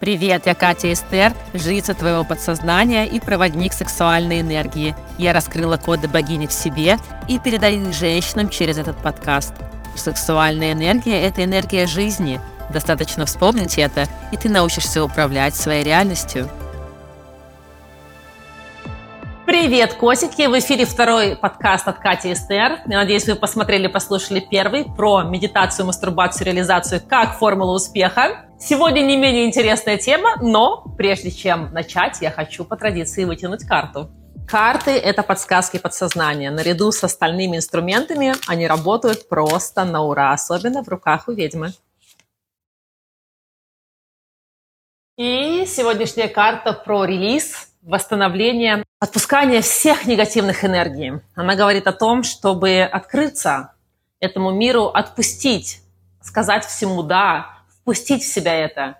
Привет, я Катя Эстер, жрица твоего подсознания и проводник сексуальной энергии. Я раскрыла коды богини в себе и передаю их женщинам через этот подкаст. Сексуальная энергия – это энергия жизни. Достаточно вспомнить это, и ты научишься управлять своей реальностью. Привет, котики! В эфире второй подкаст от Кати Эстер. Я надеюсь, вы посмотрели, послушали первый про медитацию, мастурбацию, реализацию как формула успеха. Сегодня не менее интересная тема, но прежде чем начать, я хочу по традиции вытянуть карту. Карты – это подсказки подсознания. Наряду с остальными инструментами они работают просто на ура, особенно в руках у ведьмы. И сегодняшняя карта про релиз, восстановление, отпускание всех негативных энергий. Она говорит о том, чтобы открыться этому миру, отпустить, сказать всему «да», впустить в себя это.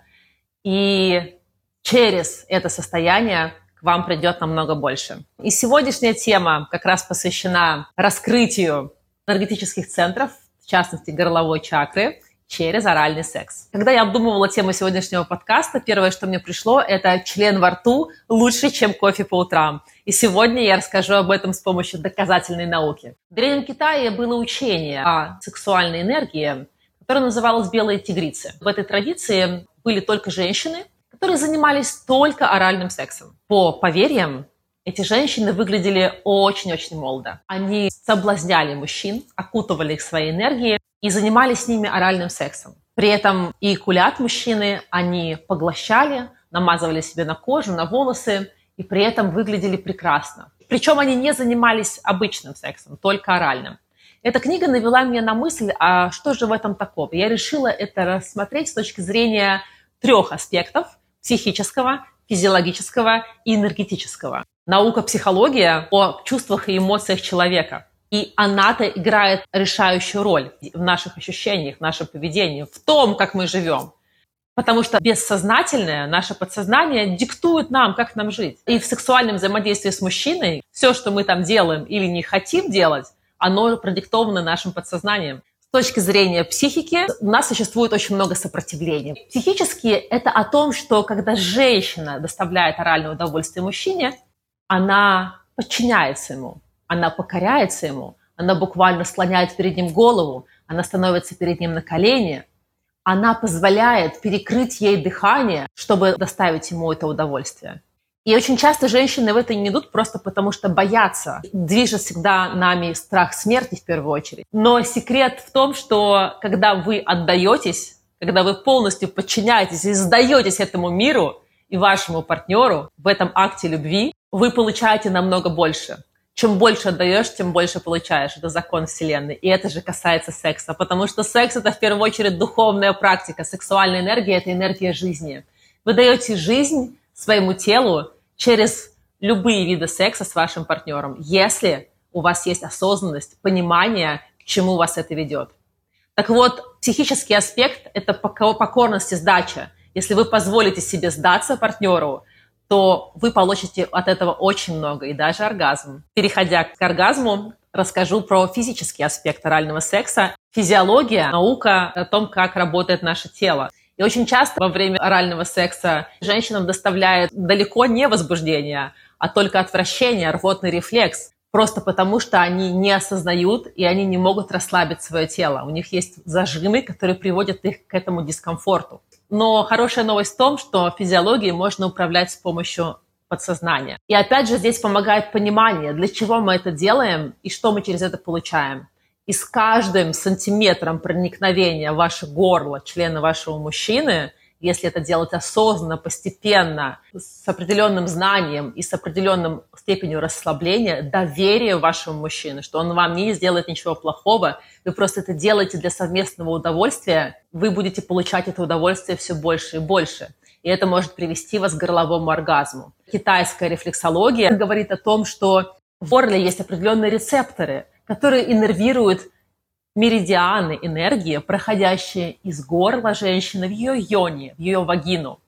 И через это состояние к вам придет намного больше. И сегодняшняя тема как раз посвящена раскрытию энергетических центров, в частности горловой чакры, через оральный секс. Когда я обдумывала тему сегодняшнего подкаста, первое, что мне пришло, это член во рту лучше, чем кофе по утрам. И сегодня я расскажу об этом с помощью доказательной науки. В Древнем Китае было учение о сексуальной энергии, которая называлась «Белые тигрицы». В этой традиции были только женщины, которые занимались только оральным сексом. По поверьям, эти женщины выглядели очень-очень молодо. Они соблазняли мужчин, окутывали их своей энергией и занимались с ними оральным сексом. При этом и кулят мужчины они поглощали, намазывали себе на кожу, на волосы, и при этом выглядели прекрасно. Причем они не занимались обычным сексом, только оральным. Эта книга навела меня на мысль, а что же в этом такого? Я решила это рассмотреть с точки зрения трех аспектов – психического, физиологического и энергетического. Наука психология о чувствах и эмоциях человека. И она-то играет решающую роль в наших ощущениях, в нашем поведении, в том, как мы живем. Потому что бессознательное, наше подсознание диктует нам, как нам жить. И в сексуальном взаимодействии с мужчиной все, что мы там делаем или не хотим делать, оно продиктовано нашим подсознанием. С точки зрения психики у нас существует очень много сопротивления. Психически это о том, что когда женщина доставляет оральное удовольствие мужчине, она подчиняется ему, она покоряется ему, она буквально слоняет перед ним голову, она становится перед ним на колени, она позволяет перекрыть ей дыхание, чтобы доставить ему это удовольствие. И очень часто женщины в это не идут просто потому, что боятся. Движет всегда нами страх смерти в первую очередь. Но секрет в том, что когда вы отдаетесь, когда вы полностью подчиняетесь и сдаетесь этому миру и вашему партнеру в этом акте любви, вы получаете намного больше. Чем больше отдаешь, тем больше получаешь. Это закон Вселенной. И это же касается секса. Потому что секс – это в первую очередь духовная практика. Сексуальная энергия – это энергия жизни. Вы даете жизнь своему телу, через любые виды секса с вашим партнером, если у вас есть осознанность, понимание, к чему вас это ведет. Так вот, психический аспект – это покорность и сдача. Если вы позволите себе сдаться партнеру, то вы получите от этого очень много, и даже оргазм. Переходя к оргазму, расскажу про физический аспект орального секса. Физиология, наука о том, как работает наше тело. И очень часто во время орального секса женщинам доставляет далеко не возбуждение, а только отвращение, рвотный рефлекс. Просто потому, что они не осознают и они не могут расслабить свое тело. У них есть зажимы, которые приводят их к этому дискомфорту. Но хорошая новость в том, что физиологией можно управлять с помощью подсознания. И опять же здесь помогает понимание, для чего мы это делаем и что мы через это получаем и с каждым сантиметром проникновения в ваше горло члена вашего мужчины, если это делать осознанно, постепенно, с определенным знанием и с определенным степенью расслабления, доверие вашему мужчине, что он вам не сделает ничего плохого, вы просто это делаете для совместного удовольствия, вы будете получать это удовольствие все больше и больше. И это может привести вас к горловому оргазму. Китайская рефлексология говорит о том, что в горле есть определенные рецепторы – которые иннервируют меридианы энергии, проходящие из горла женщины в ее йоне, в ее вагину.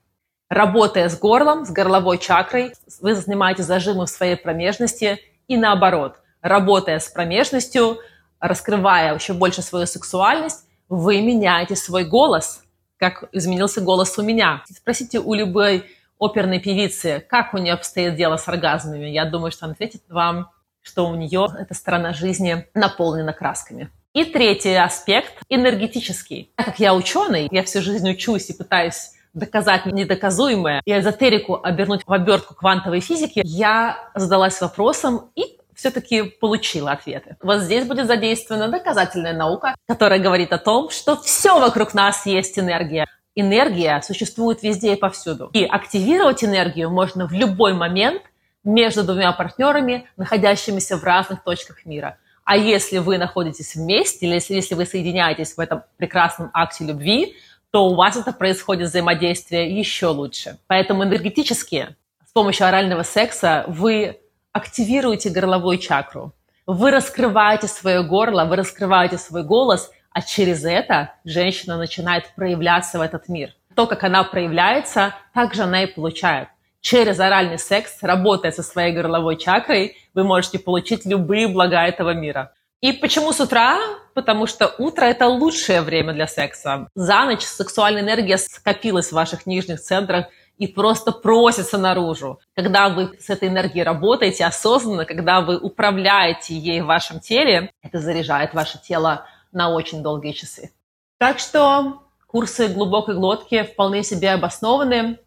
Работая с горлом, с горловой чакрой, вы занимаете зажимы в своей промежности и наоборот. Работая с промежностью, раскрывая еще больше свою сексуальность, вы меняете свой голос. как изменился голос у меня. Спросите у любой оперной певицы, как у нее обстоит дело с оргазмами. Я думаю, что она ответит вам, что у нее эта сторона жизни наполнена красками. И третий аспект – энергетический. Так как я ученый, я всю жизнь учусь и пытаюсь доказать недоказуемое и эзотерику обернуть в обертку квантовой физики, я задалась вопросом и все-таки получила ответы. Вот здесь будет задействована доказательная наука, которая говорит о том, что все вокруг нас есть энергия. Энергия существует везде и повсюду. И активировать энергию можно в любой момент между двумя партнерами, находящимися в разных точках мира. А если вы находитесь вместе, или если, если вы соединяетесь в этом прекрасном акте любви, то у вас это происходит взаимодействие еще лучше. Поэтому энергетически с помощью орального секса вы активируете горловую чакру. Вы раскрываете свое горло, вы раскрываете свой голос, а через это женщина начинает проявляться в этот мир. То, как она проявляется, так же она и получает. Через оральный секс, работая со своей горловой чакрой, вы можете получить любые блага этого мира. И почему с утра? Потому что утро – это лучшее время для секса. За ночь сексуальная энергия скопилась в ваших нижних центрах, и просто просится наружу. Когда вы с этой энергией работаете осознанно, когда вы управляете ей в вашем теле, это заряжает ваше тело на очень долгие часы. Так что курсы глубокой глотки вполне себе обоснованы.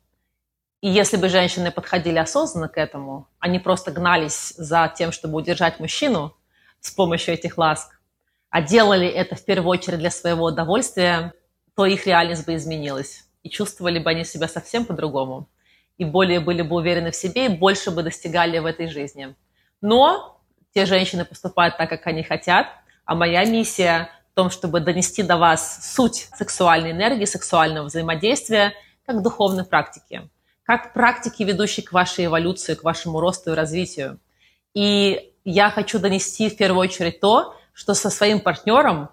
И если бы женщины подходили осознанно к этому, они просто гнались за тем, чтобы удержать мужчину с помощью этих ласк, а делали это в первую очередь для своего удовольствия, то их реальность бы изменилась. И чувствовали бы они себя совсем по-другому, и более были бы уверены в себе, и больше бы достигали в этой жизни. Но те женщины поступают так, как они хотят, а моя миссия в том, чтобы донести до вас суть сексуальной энергии, сексуального взаимодействия, как духовной практики, как практики, ведущей к вашей эволюции, к вашему росту и развитию. И я хочу донести в первую очередь то, что со своим партнером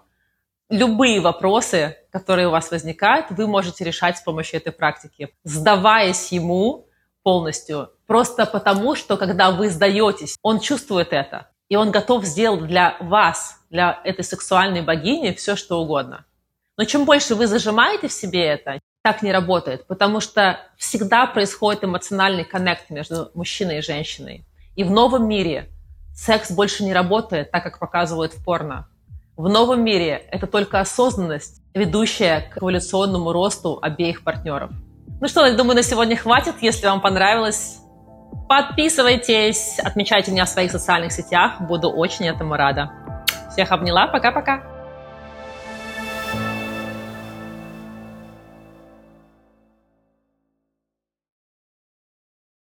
любые вопросы, которые у вас возникают, вы можете решать с помощью этой практики, сдаваясь ему полностью. Просто потому, что когда вы сдаетесь, он чувствует это, и он готов сделать для вас, для этой сексуальной богини все, что угодно. Но чем больше вы зажимаете в себе это, так не работает, потому что всегда происходит эмоциональный коннект между мужчиной и женщиной. И в новом мире секс больше не работает так, как показывают в порно. В новом мире это только осознанность, ведущая к эволюционному росту обеих партнеров. Ну что, я думаю, на сегодня хватит. Если вам понравилось, подписывайтесь, отмечайте меня в своих социальных сетях. Буду очень этому рада. Всех обняла. Пока-пока.